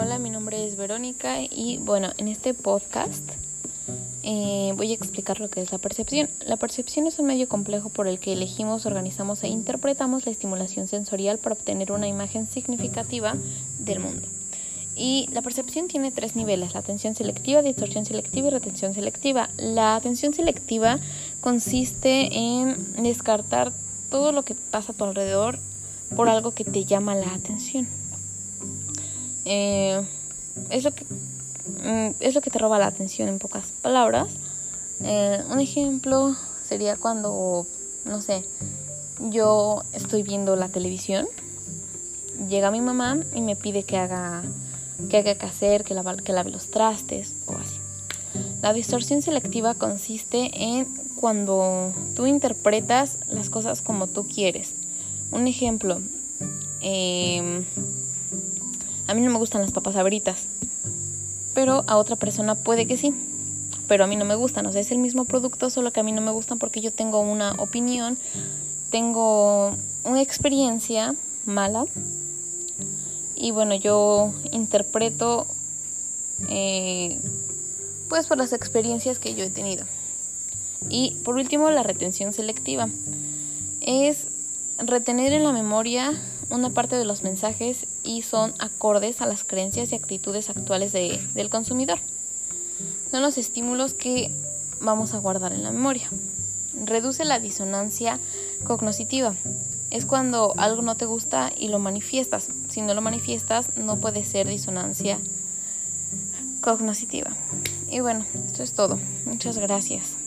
Hola, mi nombre es Verónica y bueno, en este podcast eh, voy a explicar lo que es la percepción. La percepción es un medio complejo por el que elegimos, organizamos e interpretamos la estimulación sensorial para obtener una imagen significativa del mundo. Y la percepción tiene tres niveles, la atención selectiva, distorsión selectiva y retención selectiva. La atención selectiva consiste en descartar todo lo que pasa a tu alrededor por algo que te llama la atención. Eh, es, lo que, mm, es lo que te roba la atención en pocas palabras. Eh, un ejemplo sería cuando, no sé, yo estoy viendo la televisión, llega mi mamá y me pide que haga que haga que hacer, que, que lave los trastes o así. La distorsión selectiva consiste en cuando tú interpretas las cosas como tú quieres. Un ejemplo, eh, a mí no me gustan las papas abritas, pero a otra persona puede que sí, pero a mí no me gustan. O sea, es el mismo producto, solo que a mí no me gustan porque yo tengo una opinión, tengo una experiencia mala y bueno, yo interpreto eh, pues por las experiencias que yo he tenido. Y por último, la retención selectiva. Es retener en la memoria una parte de los mensajes y son acordes a las creencias y actitudes actuales del consumidor. Son los estímulos que vamos a guardar en la memoria. Reduce la disonancia cognoscitiva. Es cuando algo no te gusta y lo manifiestas. Si no lo manifiestas, no puede ser disonancia cognoscitiva. Y bueno, esto es todo. Muchas gracias.